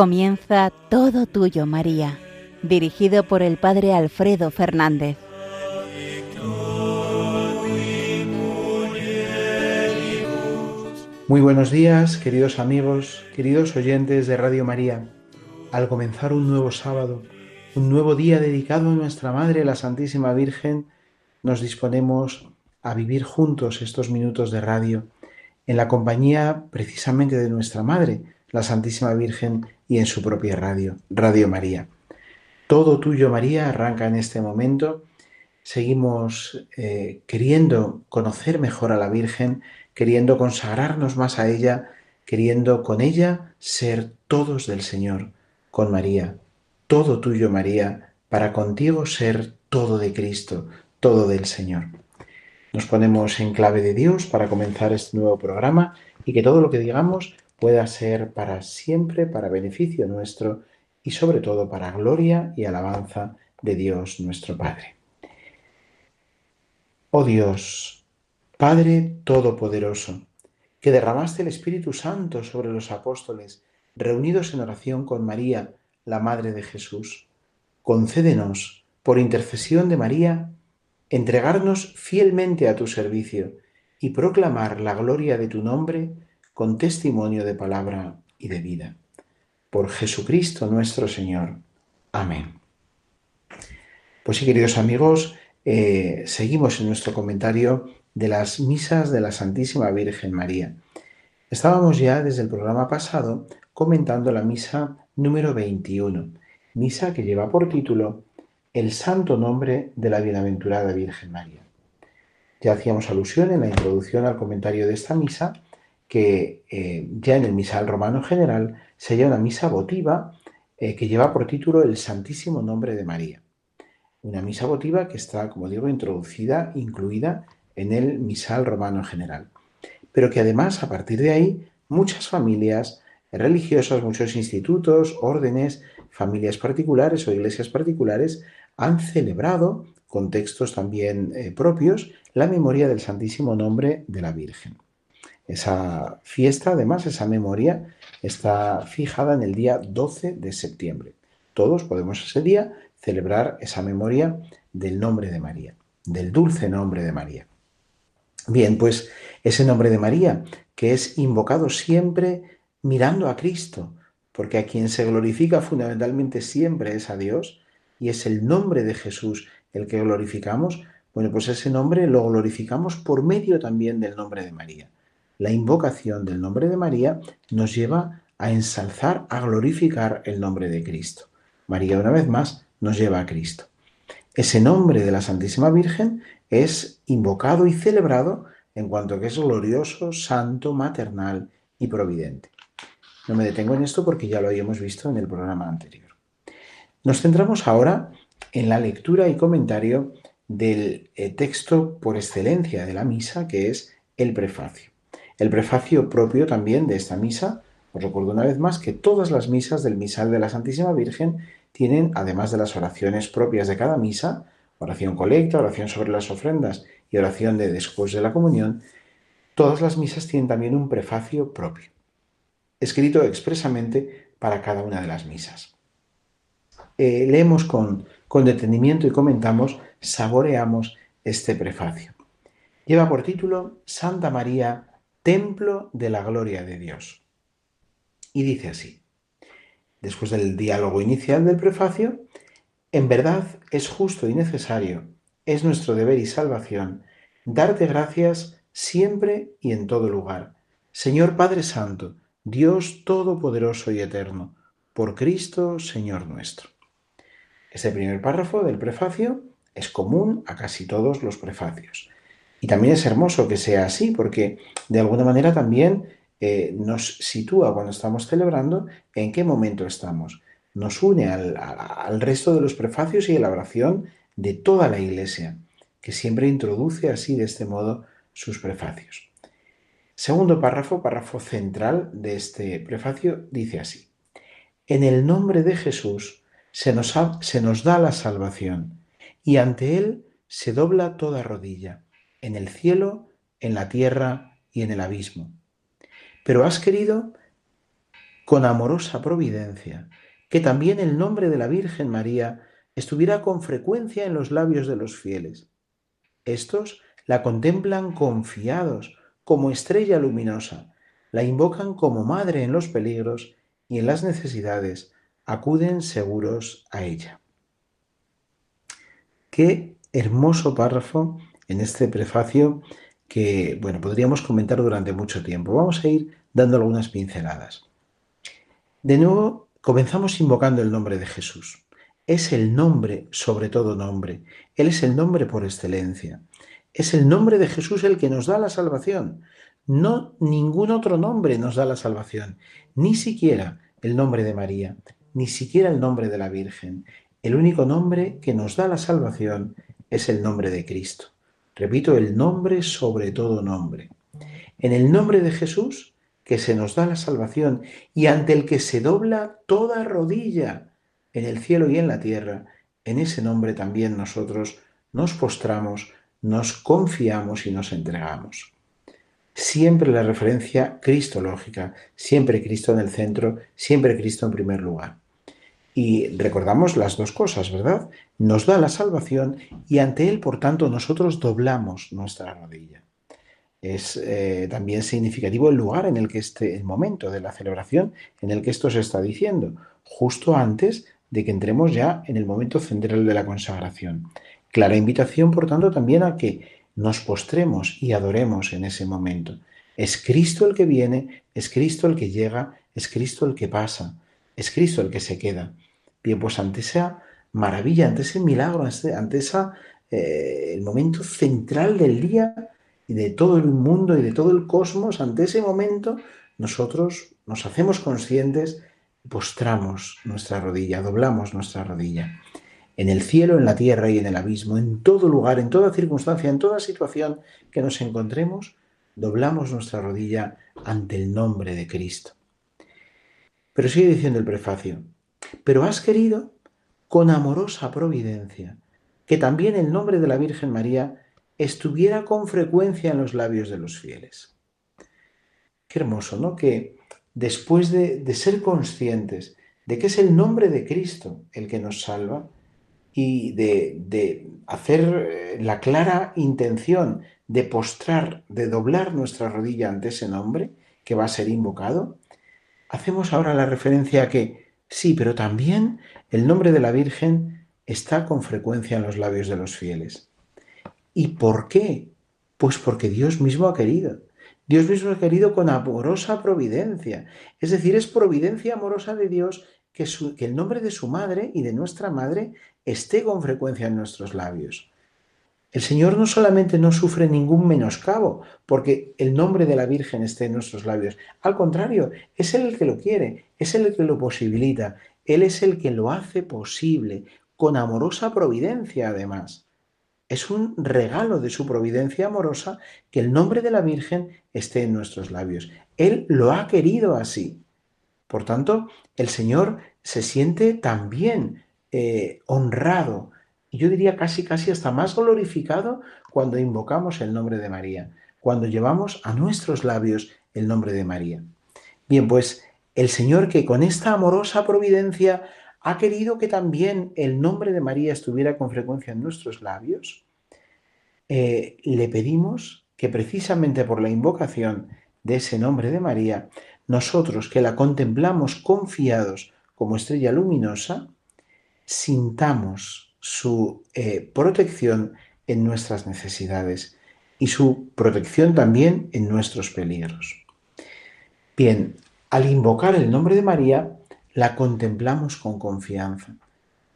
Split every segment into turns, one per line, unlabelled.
Comienza Todo Tuyo, María, dirigido por el Padre Alfredo Fernández.
Muy buenos días, queridos amigos, queridos oyentes de Radio María. Al comenzar un nuevo sábado, un nuevo día dedicado a nuestra Madre, la Santísima Virgen, nos disponemos a vivir juntos estos minutos de radio, en la compañía precisamente de nuestra Madre, la Santísima Virgen, y en su propia radio, Radio María. Todo tuyo, María, arranca en este momento. Seguimos eh, queriendo conocer mejor a la Virgen, queriendo consagrarnos más a ella, queriendo con ella ser todos del Señor, con María. Todo tuyo, María, para contigo ser todo de Cristo, todo del Señor. Nos ponemos en clave de Dios para comenzar este nuevo programa y que todo lo que digamos pueda ser para siempre, para beneficio nuestro y sobre todo para gloria y alabanza de Dios nuestro Padre. Oh Dios, Padre Todopoderoso, que derramaste el Espíritu Santo sobre los apóstoles, reunidos en oración con María, la Madre de Jesús, concédenos, por intercesión de María, entregarnos fielmente a tu servicio y proclamar la gloria de tu nombre con testimonio de palabra y de vida. Por Jesucristo nuestro Señor. Amén. Pues sí, queridos amigos, eh, seguimos en nuestro comentario de las misas de la Santísima Virgen María. Estábamos ya desde el programa pasado comentando la misa número 21, misa que lleva por título el santo nombre de la bienaventurada Virgen María. Ya hacíamos alusión en la introducción al comentario de esta misa que eh, ya en el misal romano general sería una misa votiva eh, que lleva por título el Santísimo Nombre de María. Una misa votiva que está, como digo, introducida, incluida en el misal romano general. Pero que además, a partir de ahí, muchas familias religiosas, muchos institutos, órdenes, familias particulares o iglesias particulares han celebrado, con textos también eh, propios, la memoria del Santísimo Nombre de la Virgen. Esa fiesta, además, esa memoria, está fijada en el día 12 de septiembre. Todos podemos ese día celebrar esa memoria del nombre de María, del dulce nombre de María. Bien, pues ese nombre de María, que es invocado siempre mirando a Cristo, porque a quien se glorifica fundamentalmente siempre es a Dios, y es el nombre de Jesús el que glorificamos, bueno, pues ese nombre lo glorificamos por medio también del nombre de María. La invocación del nombre de María nos lleva a ensalzar, a glorificar el nombre de Cristo. María, una vez más, nos lleva a Cristo. Ese nombre de la Santísima Virgen es invocado y celebrado en cuanto que es glorioso, santo, maternal y providente. No me detengo en esto porque ya lo habíamos visto en el programa anterior. Nos centramos ahora en la lectura y comentario del eh, texto por excelencia de la misa, que es el prefacio. El prefacio propio también de esta misa, os recuerdo una vez más que todas las misas del misal de la Santísima Virgen tienen, además de las oraciones propias de cada misa, oración colecta, oración sobre las ofrendas y oración de después de la comunión, todas las misas tienen también un prefacio propio, escrito expresamente para cada una de las misas. Eh, leemos con, con detenimiento y comentamos, saboreamos este prefacio. Lleva por título Santa María, Templo de la Gloria de Dios. Y dice así, después del diálogo inicial del prefacio, en verdad es justo y necesario, es nuestro deber y salvación, darte gracias siempre y en todo lugar. Señor Padre Santo, Dios Todopoderoso y Eterno, por Cristo, Señor nuestro. Este primer párrafo del prefacio es común a casi todos los prefacios. Y también es hermoso que sea así, porque de alguna manera también eh, nos sitúa cuando estamos celebrando en qué momento estamos. Nos une al, resto de los prefacios y a la oración de toda la Iglesia, que siempre introduce así de este modo sus prefacios. Segundo párrafo, párrafo central de este prefacio, dice así. En el nombre de Jesús, se nos da la salvación y ante Él se dobla toda rodilla, en el cielo, en la tierra y en el abismo. Pero has querido con amorosa providencia, que también el nombre de la Virgen María estuviera con frecuencia en los labios de los fieles. Estos la contemplan confiados, como estrella luminosa, la invocan como madre en los peligros y en las necesidades, acuden seguros a ella. Qué hermoso párrafo en este prefacio que, bueno, podríamos comentar durante mucho tiempo. Vamos a ir dando algunas pinceladas. De nuevo, comenzamos invocando el nombre de Jesús. Es el nombre sobre todo nombre. Él es el nombre por excelencia. Es el nombre de Jesús el que nos da la salvación. No ningún otro nombre nos da la salvación, ni siquiera el nombre de María, ni siquiera el nombre de la Virgen. El único nombre que nos da la salvación es el nombre de Cristo. Repito, el nombre sobre todo nombre. En el nombre de Jesús, que se nos da la salvación y ante el que se dobla toda rodilla en el cielo y en la tierra, en ese nombre también nosotros nos postramos, nos confiamos y nos entregamos. Siempre la referencia cristológica, siempre Cristo en el centro, siempre Cristo en primer lugar. Y recordamos las dos cosas, ¿verdad? Nos da la salvación y ante Él, por tanto, nosotros doblamos nuestra rodilla. Es eh, también significativo el lugar en el que esté, el momento de la celebración en el que esto se está diciendo, justo antes de que entremos ya en el momento central de la consagración. Clara invitación, por tanto, también a que nos postremos y adoremos en ese momento. Es Cristo el que viene, es Cristo el que llega, es Cristo el que pasa, es Cristo el que se queda. Bien, pues ante esa maravilla, ante ese milagro, ante esa, eh, el momento central del día y de todo el mundo y de todo el cosmos, ante ese momento nosotros nos hacemos conscientes, postramos nuestra rodilla, doblamos nuestra rodilla en el cielo, en la tierra y en el abismo, en todo lugar, en toda circunstancia, en toda situación que nos encontremos, doblamos nuestra rodilla ante el nombre de Cristo. Pero sigue diciendo el prefacio, pero has querido con amorosa providencia que también el nombre de la Virgen María estuviera con frecuencia en los labios de los fieles. Qué hermoso, ¿no? Que después de, de ser conscientes de que es el nombre de Cristo el que nos salva, y de, hacer eh, la clara intención de postrar, de doblar nuestra rodilla ante ese nombre que va a ser invocado, hacemos ahora la referencia a que sí, pero también el nombre de la Virgen está con frecuencia en los labios de los fieles. ¿Y por qué? Pues porque Dios mismo ha querido. Dios mismo ha querido con amorosa providencia. Es decir, es providencia amorosa de Dios que, que, el nombre de su madre y de nuestra madre esté con frecuencia en nuestros labios. El Señor no solamente no sufre ningún menoscabo porque el nombre de la Virgen esté en nuestros labios, al contrario, es Él el que lo quiere, es Él el que lo posibilita, Él es el que lo hace posible, con amorosa providencia además. Es un regalo de su providencia amorosa que el nombre de la Virgen esté en nuestros labios. Él lo ha querido así. Por tanto, el Señor se siente también eh, honrado, y yo diría casi, casi hasta más glorificado cuando invocamos el nombre de María, cuando llevamos a nuestros labios el nombre de María. Bien, pues el Señor que con esta amorosa providencia ha querido que también el nombre de María estuviera con frecuencia en nuestros labios, eh, le pedimos que precisamente por la invocación de ese nombre de María, nosotros que la contemplamos confiados como estrella luminosa, sintamos su eh, protección en nuestras necesidades y su protección también en nuestros peligros. Bien, al invocar el nombre de María, la contemplamos con confianza.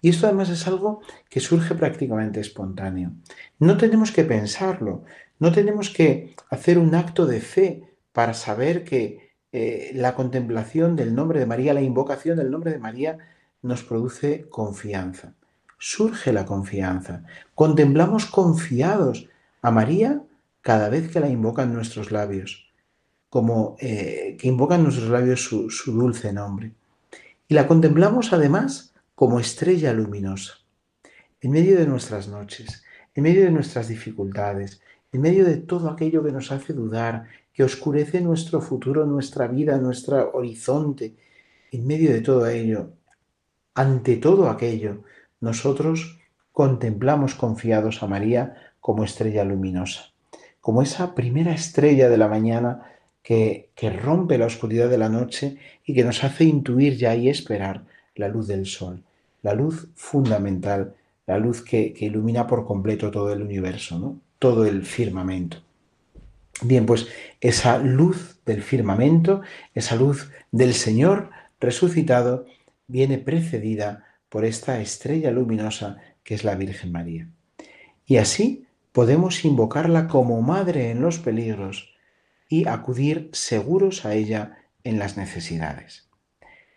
Y esto además es algo que surge prácticamente espontáneo. No tenemos que pensarlo, no tenemos que hacer un acto de fe para saber que eh, la contemplación del nombre de María, la invocación del nombre de María, nos produce confianza. Surge la confianza. Contemplamos confiados a María cada vez que la invocan nuestros labios, como eh, que invocan nuestros labios su, su dulce nombre. Y la contemplamos además como estrella luminosa, en medio de nuestras noches, en medio de nuestras dificultades, en medio de todo aquello que nos hace dudar, que oscurece nuestro futuro, nuestra vida, nuestro horizonte, en medio de todo ello, ante todo aquello, nosotros contemplamos confiados a María como estrella luminosa, como esa primera estrella de la mañana que, que, rompe la oscuridad de la noche y que nos hace intuir ya y esperar la luz del sol, la luz fundamental, la luz que, que ilumina por completo todo el universo, ¿no? todo el firmamento. Bien, pues esa luz del firmamento, esa luz del Señor resucitado, viene precedida por esta estrella luminosa que es la Virgen María. Y así podemos invocarla como madre en los peligros y acudir seguros a ella en las necesidades.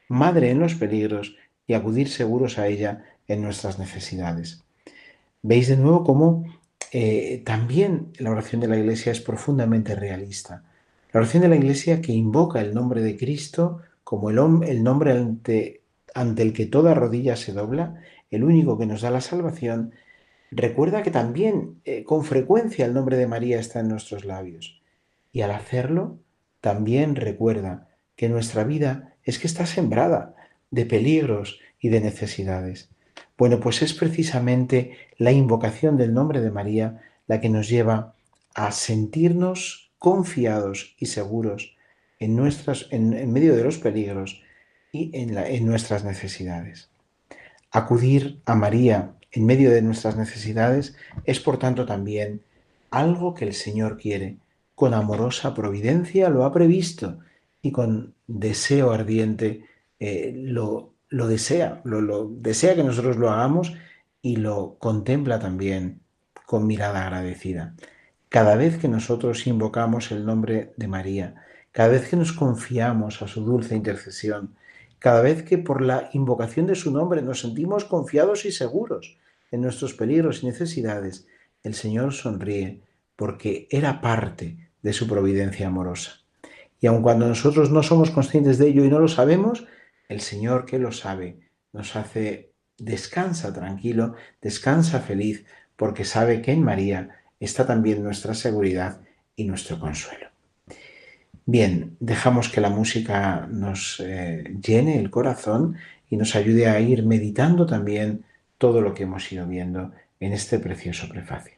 Madre en los peligros y acudir seguros a ella en nuestras necesidades. Veis de nuevo cómo eh, también la oración de la Iglesia es profundamente realista. La oración de la Iglesia que invoca el nombre de Cristo como el, el nombre ante, ante el que toda rodilla se dobla, el único que nos da la salvación, recuerda que también eh, con frecuencia el nombre de María está en nuestros labios. Y al hacerlo, también recuerda que nuestra vida es que está sembrada de peligros y de necesidades. Bueno, pues es precisamente la invocación del nombre de María la que nos lleva a sentirnos confiados y seguros en, nuestras, en, medio de los peligros y en, nuestras necesidades. Acudir a María en medio de nuestras necesidades es por tanto también algo que el Señor quiere. Con amorosa providencia lo ha previsto y con deseo ardiente eh, lo, lo desea, lo, desea que nosotros lo hagamos y lo contempla también con mirada agradecida. Cada vez que nosotros invocamos el nombre de María, cada vez que nos confiamos a su dulce intercesión, cada vez que por la invocación de su nombre nos sentimos confiados y seguros en nuestros peligros y necesidades, el Señor sonríe porque era parte de su providencia amorosa. Y aun cuando nosotros no somos conscientes de ello y no lo sabemos, el Señor que lo sabe nos hace descansa tranquilo, descansa feliz, porque sabe que en María está también nuestra seguridad y nuestro consuelo. Bien, dejamos que la música nos eh, llene el corazón y nos ayude a ir meditando también todo lo que hemos ido viendo en este precioso prefacio.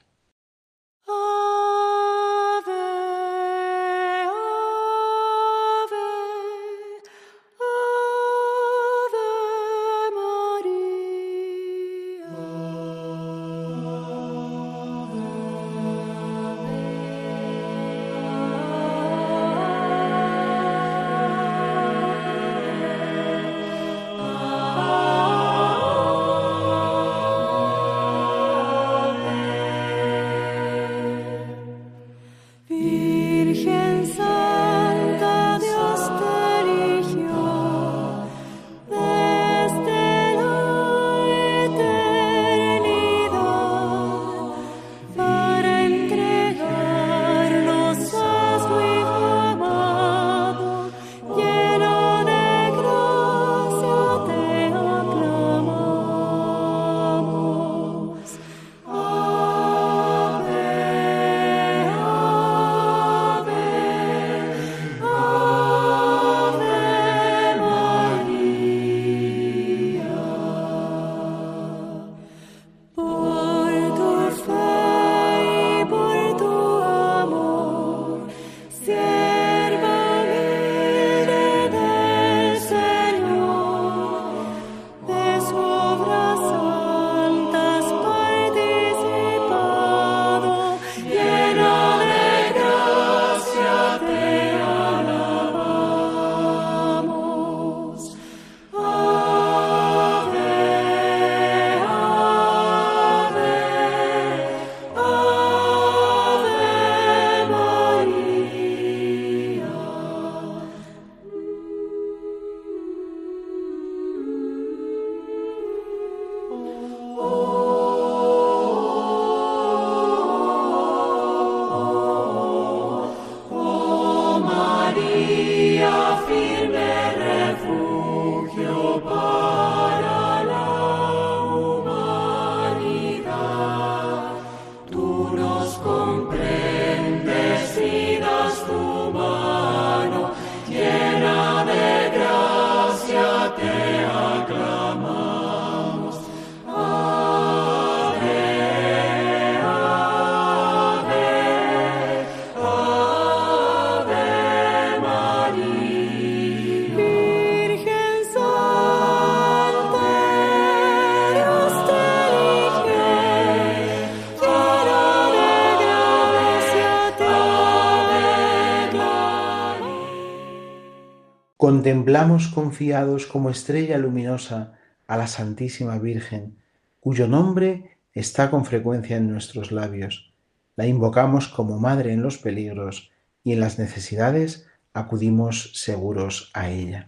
Contemplamos confiados como estrella luminosa a la Santísima Virgen, cuyo nombre está con frecuencia en nuestros labios. La invocamos como Madre en los peligros y en las necesidades acudimos seguros a ella.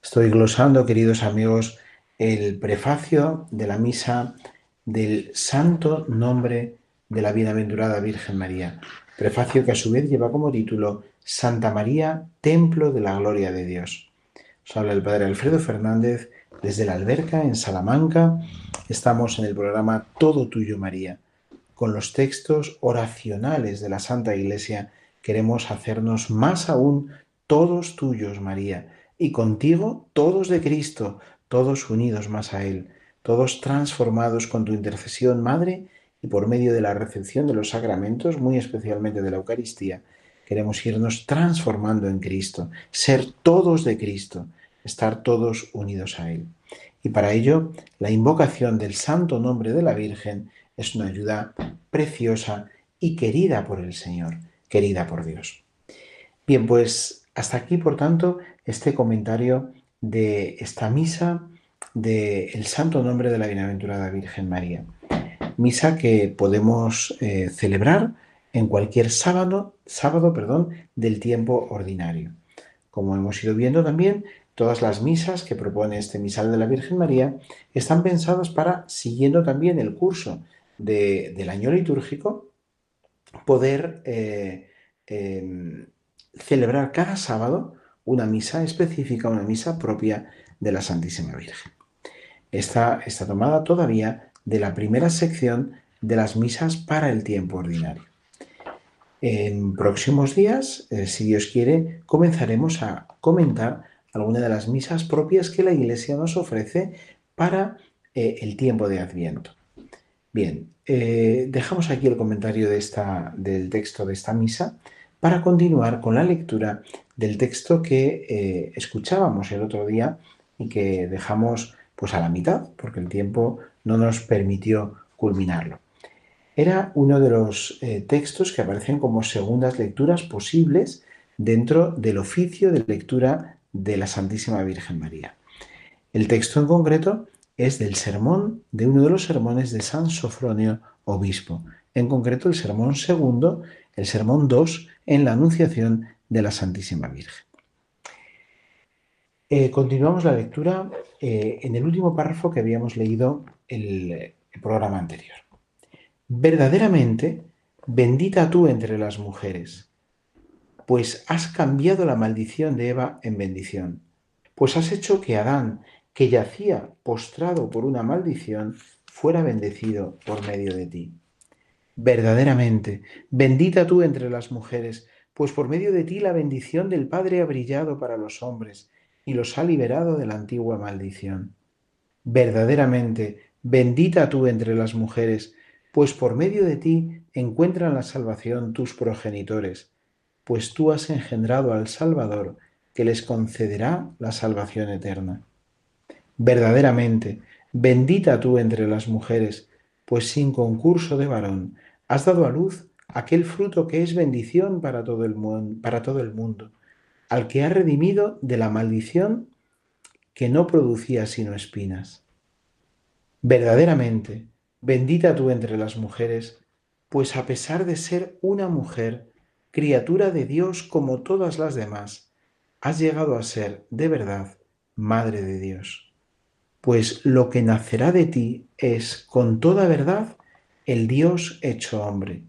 Estoy glosando, queridos amigos, el prefacio de la misa del santo nombre de la bienaventurada Virgen María. Prefacio que a su vez lleva como título Santa María, Templo de la Gloria de Dios. Os habla el Padre Alfredo Fernández desde la alberca en Salamanca. Estamos en el programa Todo Tuyo María. Con los textos oracionales de la Santa Iglesia queremos hacernos más aún todos tuyos, María, y contigo todos de Cristo, todos unidos más a Él, todos transformados con tu intercesión, Madre, y por medio de la recepción de los sacramentos, muy especialmente de la Eucaristía, queremos irnos transformando en Cristo, ser todos de Cristo, estar todos unidos a Él. Y para ello, la invocación del santo nombre de la Virgen es una ayuda preciosa y querida por el Señor, querida por Dios. Bien, pues hasta aquí, por tanto, este comentario de esta misa del santo nombre de la Bienaventurada Virgen María misa que podemos eh, celebrar en cualquier sábado, sábado perdón, del tiempo ordinario. Como hemos ido viendo también, todas las misas que propone este misal de la Virgen María están pensadas para, siguiendo también el curso del año litúrgico, poder eh, em, celebrar cada sábado una misa específica, una misa propia de la Santísima Virgen. Esta está tomada todavía de la primera sección de las misas para el tiempo ordinario. En próximos días, eh, si Dios quiere, comenzaremos a comentar algunas de las misas propias que la Iglesia nos ofrece para eh, el tiempo de Adviento. Bien, eh, dejamos aquí el comentario del texto de esta misa para continuar con la lectura del texto que escuchábamos el otro día y que dejamos pues a la mitad, porque el tiempo no nos permitió culminarlo. Era uno de los eh, textos que aparecen como segundas lecturas posibles dentro del oficio de lectura de la Santísima Virgen María. El texto en concreto es del sermón, de uno de los sermones de San Sofronio, obispo, en concreto el sermón segundo, el sermón 2, en la Anunciación de la Santísima Virgen. Eh, continuamos la lectura eh, en el último párrafo que habíamos leído el, el programa anterior. Verdaderamente, bendita tú entre las mujeres, pues has cambiado la maldición de Eva en bendición, pues has hecho que Adán, que yacía postrado por una maldición, fuera bendecido por medio de ti. Verdaderamente, bendita tú entre las mujeres, pues por medio de ti la bendición del Padre ha brillado para los hombres y los ha liberado de la antigua maldición. Verdaderamente, bendita tú entre las mujeres, pues por medio de ti encuentran la salvación tus progenitores, pues tú has engendrado al Salvador, que les concederá la salvación eterna. Verdaderamente, bendita tú entre las mujeres, pues sin concurso de varón has dado a luz aquel fruto que es bendición para todo el, para todo el mundo al que ha redimido de la maldición que no producía sino espinas. Verdaderamente, bendita tú entre las mujeres, pues a pesar de ser una mujer, criatura de Dios como todas las demás, has llegado a ser, de verdad, Madre de Dios. Pues lo que nacerá de ti es, con toda verdad, el Dios hecho hombre,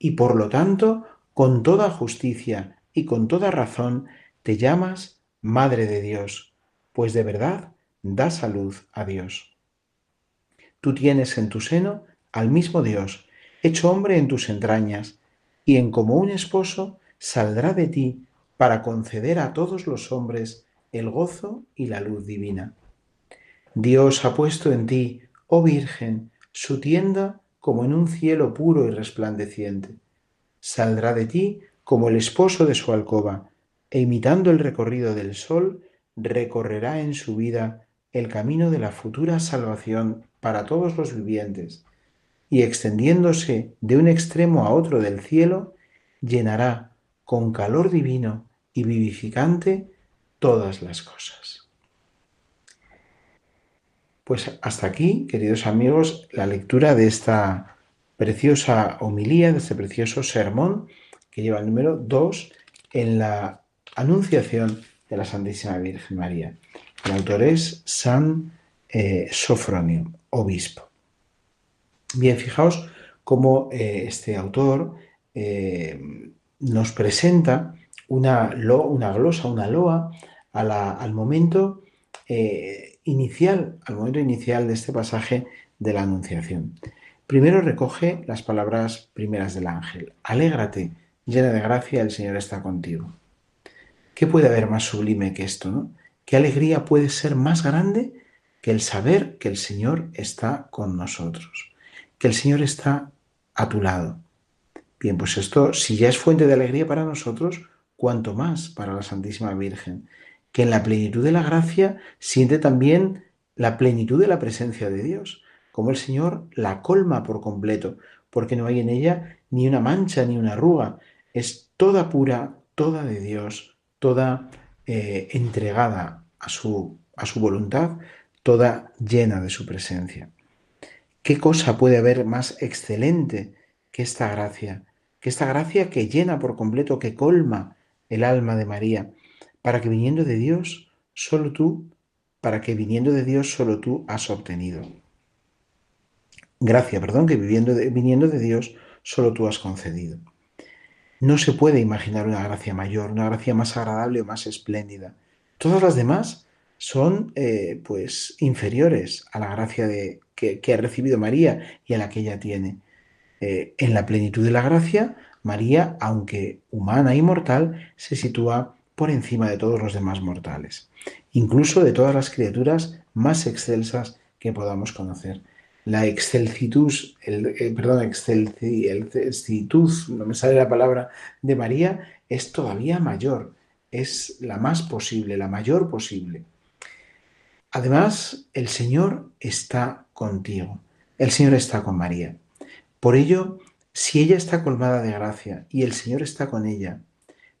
y por lo tanto, con toda justicia, y con toda razón te llamas Madre de Dios, pues de verdad das a luz a Dios. Tú tienes en tu seno al mismo Dios, hecho hombre en tus entrañas, y en como un esposo saldrá de ti para conceder a todos los hombres el gozo y la luz divina. Dios ha puesto en ti, oh Virgen, su tienda como en un cielo puro y resplandeciente. Saldrá de ti como el esposo de su alcoba, e imitando el recorrido del sol, recorrerá en su vida el camino de la futura salvación para todos los vivientes, y extendiéndose de un extremo a otro del cielo, llenará con calor divino y vivificante todas las cosas. Pues hasta aquí, queridos amigos, la lectura de esta preciosa homilía, de este precioso sermón que lleva el número 2 en la Anunciación de la Santísima Virgen María. El autor es San eh, Sofronio, obispo. Bien, fijaos cómo eh, este autor eh, nos presenta una, una, glosa, una loa al momento inicial, al momento inicial de este pasaje de la Anunciación. Primero recoge las palabras primeras del ángel. Alégrate, llena de gracia, el Señor está contigo. ¿Qué puede haber más sublime que esto? ¿no? ¿Qué alegría puede ser más grande que el saber que el Señor está con nosotros? Que el Señor está a tu lado. Bien, pues esto, si ya es fuente de alegría para nosotros, cuanto más para la Santísima Virgen, que en la plenitud de la gracia siente también la plenitud de la presencia de Dios, como el Señor la colma por completo, porque no hay en ella ni una mancha ni una arruga, es toda pura, toda de Dios, toda eh, entregada a su, a su voluntad, toda llena de su presencia. ¿Qué cosa puede haber más excelente que esta gracia? Que esta gracia que llena por completo, que colma el alma de María, para que viniendo de Dios, solo tú, para que viniendo de Dios, solo tú has obtenido. Gracia, perdón, que viviendo viniendo de Dios, solo tú has concedido. No se puede imaginar una gracia mayor, una gracia más agradable o más espléndida. Todas las demás son eh, pues inferiores a la gracia de, que, ha recibido María y a la que ella tiene. Eh, en la plenitud de la gracia, María, aunque humana y mortal, se sitúa por encima de todos los demás mortales, incluso de todas las criaturas más excelsas que podamos conocer la excelsitud, el, eh, perdón, excelsitud, no me sale la palabra, de María es todavía mayor, es la más posible, la mayor posible. Además, el Señor está contigo, el Señor está con María. Por ello, si ella está colmada de gracia y el Señor está con ella,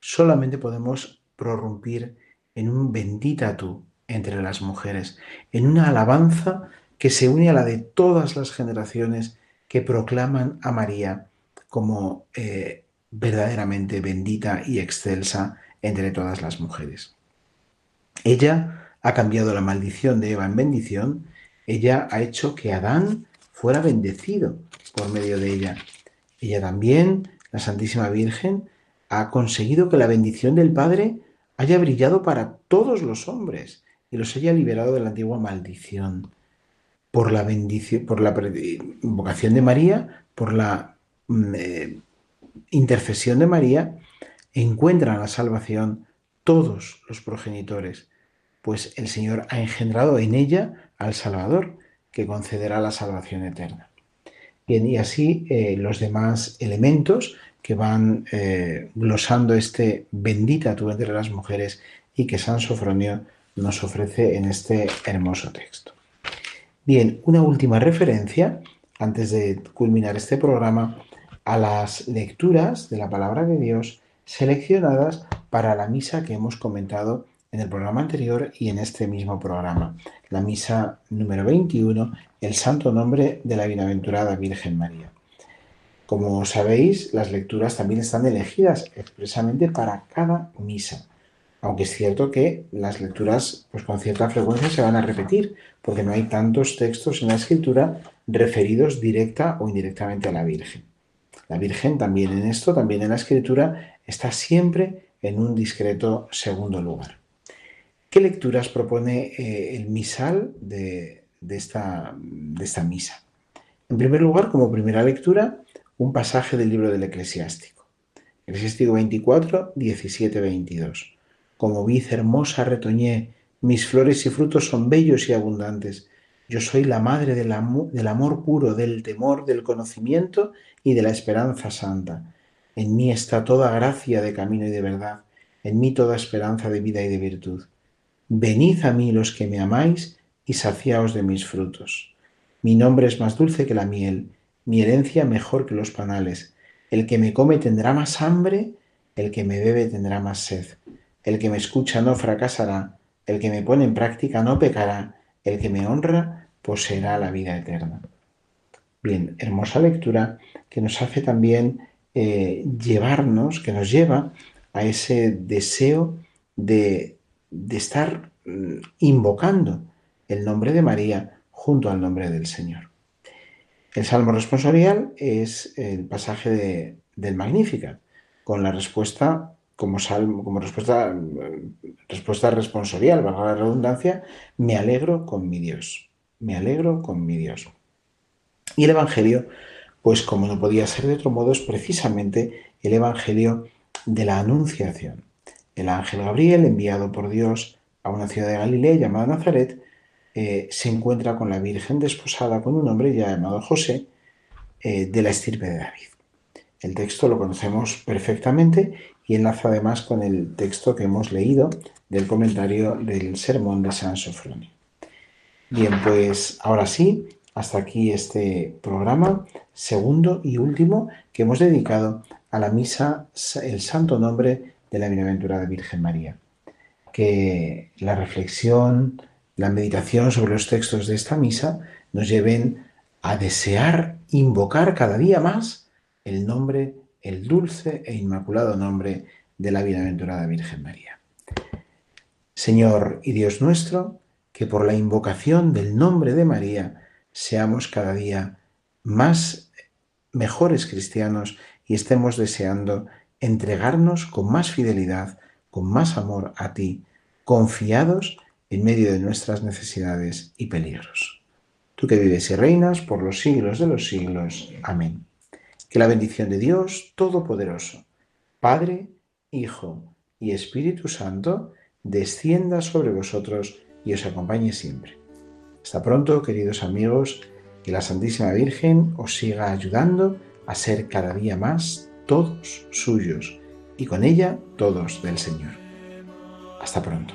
solamente podemos prorrumpir en un bendita tú entre las mujeres, en una alabanza que se une a la de todas las generaciones que proclaman a María como eh, verdaderamente bendita y excelsa entre todas las mujeres. Ella ha cambiado la maldición de Eva en bendición, ella ha hecho que Adán fuera bendecido por medio de ella. Ella también, la Santísima Virgen, ha conseguido que la bendición del Padre haya brillado para todos los hombres y los haya liberado de la antigua maldición por la bendición, por la invocación de María, por la mm, eh, intercesión de María, encuentran la salvación todos los progenitores, pues el Señor ha engendrado en ella al Salvador, que concederá la salvación eterna. Bien, y así eh, los demás elementos que van eh, glosando este bendita tú entre las mujeres y que San Sofronio nos ofrece en este hermoso texto. Bien, una última referencia, antes de culminar este programa, a las lecturas de la palabra de Dios seleccionadas para la misa que hemos comentado en el programa anterior y en este mismo programa. La misa número 21, el santo nombre de la bienaventurada Virgen María. Como sabéis, las lecturas también están elegidas expresamente para cada misa. Aunque es cierto que las lecturas, pues con cierta frecuencia se van a repetir, porque no hay tantos textos en la escritura referidos directa o indirectamente a la Virgen. La Virgen también en esto, también en la escritura, está siempre en un discreto segundo lugar. ¿Qué lecturas propone eh, el misal de, esta, de esta misa? En primer lugar, como primera lectura, un pasaje del libro del eclesiástico. Eclesiástico 24, 17, 22 como vid hermosa retoñé, mis flores y frutos son bellos y abundantes. Yo soy la madre del, amor puro, del temor, del conocimiento y de la esperanza santa. En mí está toda gracia de camino y de verdad, en mí toda esperanza de vida y de virtud. Venid a mí los que me amáis y saciaos de mis frutos. Mi nombre es más dulce que la miel, mi herencia mejor que los panales. El que me come tendrá más hambre, el que me bebe tendrá más sed El que me escucha no fracasará, el que me pone en práctica no pecará, el que me honra poseerá la vida eterna. Bien, hermosa lectura que nos hace también eh, llevarnos, que nos lleva a ese deseo de, de estar mm, invocando el nombre de María junto al nombre del Señor. El Salmo responsorial es el pasaje del Magnificat, con la respuesta como salmo, como respuesta, respuesta responsorial, valga la redundancia, me alegro con mi Dios. Me alegro con mi Dios. Y el Evangelio, pues como no podía ser de otro modo, es precisamente el Evangelio de la Anunciación. El ángel Gabriel, enviado por Dios a una ciudad de Galilea llamada Nazaret, eh, se encuentra con la Virgen desposada con un hombre llamado José eh, de la estirpe de David. El texto lo conocemos perfectamente y enlaza además con el texto que hemos leído del comentario del sermón de San Sofronio. Bien, pues ahora sí, hasta aquí este programa segundo y último que hemos dedicado a la misa el santo nombre de la bienaventurada Virgen María. Que la reflexión, la meditación sobre los textos de esta misa nos lleven a desear invocar cada día más el nombre, el dulce e inmaculado nombre de la bienaventurada Virgen María. Señor y Dios nuestro, que por la invocación del nombre de María seamos cada día más mejores cristianos y estemos deseando entregarnos con más fidelidad, con más amor a ti, confiados en medio de nuestras necesidades y peligros. Tú que vives y reinas por los siglos de los siglos. Amén. Que la bendición de Dios Todopoderoso, Padre, Hijo y Espíritu Santo, descienda sobre vosotros y os acompañe siempre. Hasta pronto, queridos amigos, que la Santísima Virgen os siga ayudando a ser cada día más todos suyos y con ella todos del Señor. Hasta pronto.